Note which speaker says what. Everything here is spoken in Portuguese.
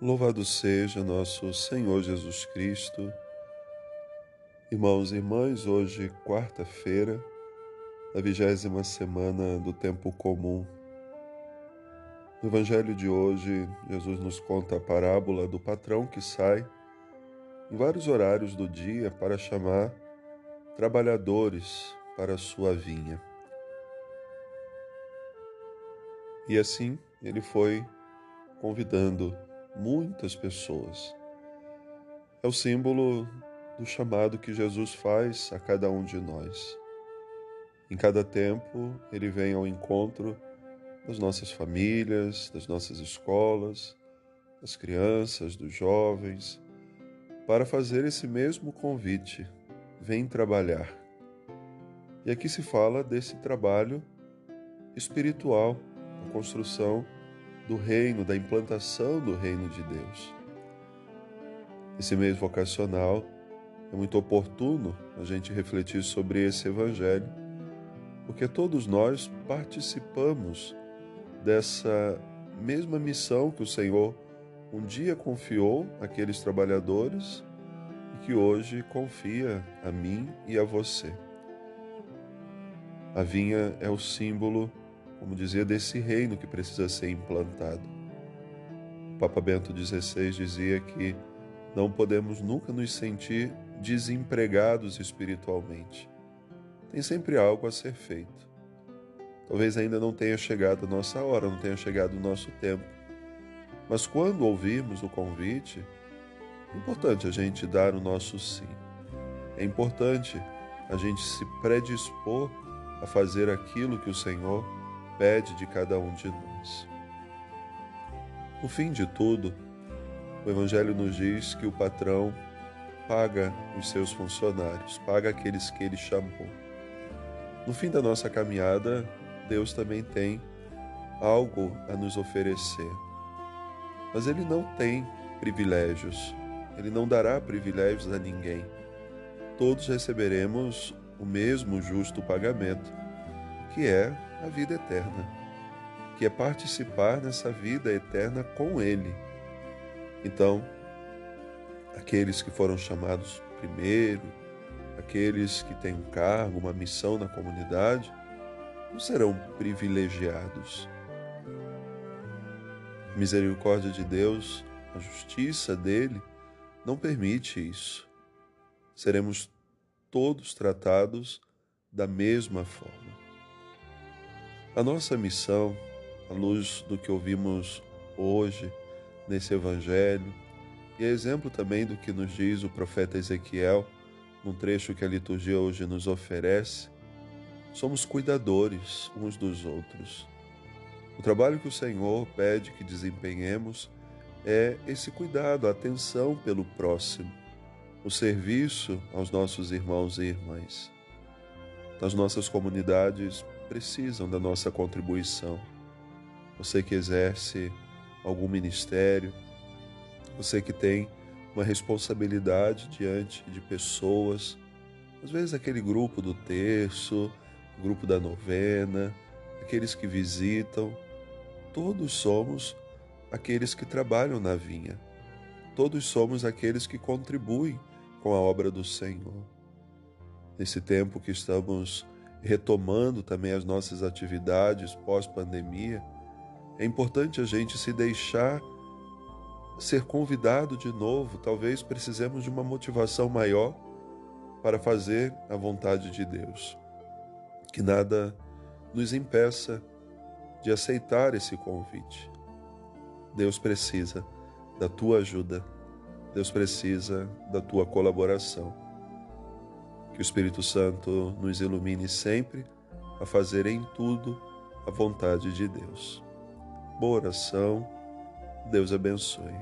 Speaker 1: Louvado seja nosso Senhor Jesus Cristo. Irmãos e irmãs, hoje, quarta-feira, da vigésima semana do tempo comum. No Evangelho de hoje, Jesus nos conta a parábola do patrão que sai em vários horários do dia para chamar trabalhadores para a sua vinha. E assim ele foi convidando muitas pessoas. É o símbolo do chamado que Jesus faz a cada um de nós. Em cada tempo, ele vem ao encontro das nossas famílias, das nossas escolas, das crianças, dos jovens, para fazer esse mesmo convite: vem trabalhar. E aqui se fala desse trabalho espiritual, a construção do reino, da implantação do reino de Deus. Esse mês vocacional é muito oportuno a gente refletir sobre esse evangelho, porque todos nós participamos dessa mesma missão que o Senhor um dia confiou àqueles trabalhadores e que hoje confia a mim e a você. A vinha é o símbolo como dizia, desse reino que precisa ser implantado. O Papa Bento XVI dizia que não podemos nunca nos sentir desempregados espiritualmente. Tem sempre algo a ser feito. Talvez ainda não tenha chegado a nossa hora, não tenha chegado o nosso tempo. Mas quando ouvirmos o convite, é importante a gente dar o nosso sim. É importante a gente se predispor a fazer aquilo que o Senhor pede de cada um de nós. No fim de tudo, o Evangelho nos diz que o patrão paga os seus funcionários, paga aqueles que ele chamou. No fim da nossa caminhada, Deus também tem algo a nos oferecer. Mas Ele não tem privilégios, Ele não dará privilégios a ninguém. Todos receberemos o mesmo justo pagamento, que é a vida eterna, que é participar nessa vida eterna com Ele. Então, aqueles que foram chamados primeiro, aqueles que têm um cargo, uma missão na comunidade, não serão privilegiados. A misericórdia de Deus, a justiça dele, não permite isso. Seremos todos tratados da mesma forma. A nossa missão, à luz do que ouvimos hoje nesse Evangelho, e é exemplo também do que nos diz o profeta Ezequiel, num trecho que a liturgia hoje nos oferece, somos cuidadores uns dos outros. O trabalho que o Senhor pede que desempenhemos é esse cuidado, a atenção pelo próximo, o serviço aos nossos irmãos e irmãs. Nas nossas comunidades precisam da nossa contribuição. Você que exerce algum ministério, você que tem uma responsabilidade diante de pessoas, às vezes aquele grupo do terço, grupo da novena, aqueles que visitam, todos somos aqueles que trabalham na vinha. Todos somos aqueles que contribuem com a obra do Senhor. Nesse tempo que estamos retomando também as nossas atividades pós-pandemia, é importante a gente se deixar ser convidado de novo. Talvez precisemos de uma motivação maior para fazer a vontade de Deus. Que nada nos impeça de aceitar esse convite. Deus precisa da tua ajuda, Deus precisa da tua colaboração. Que o Espírito Santo nos ilumine sempre a fazer em tudo a vontade de Deus. Boa oração. Deus abençoe.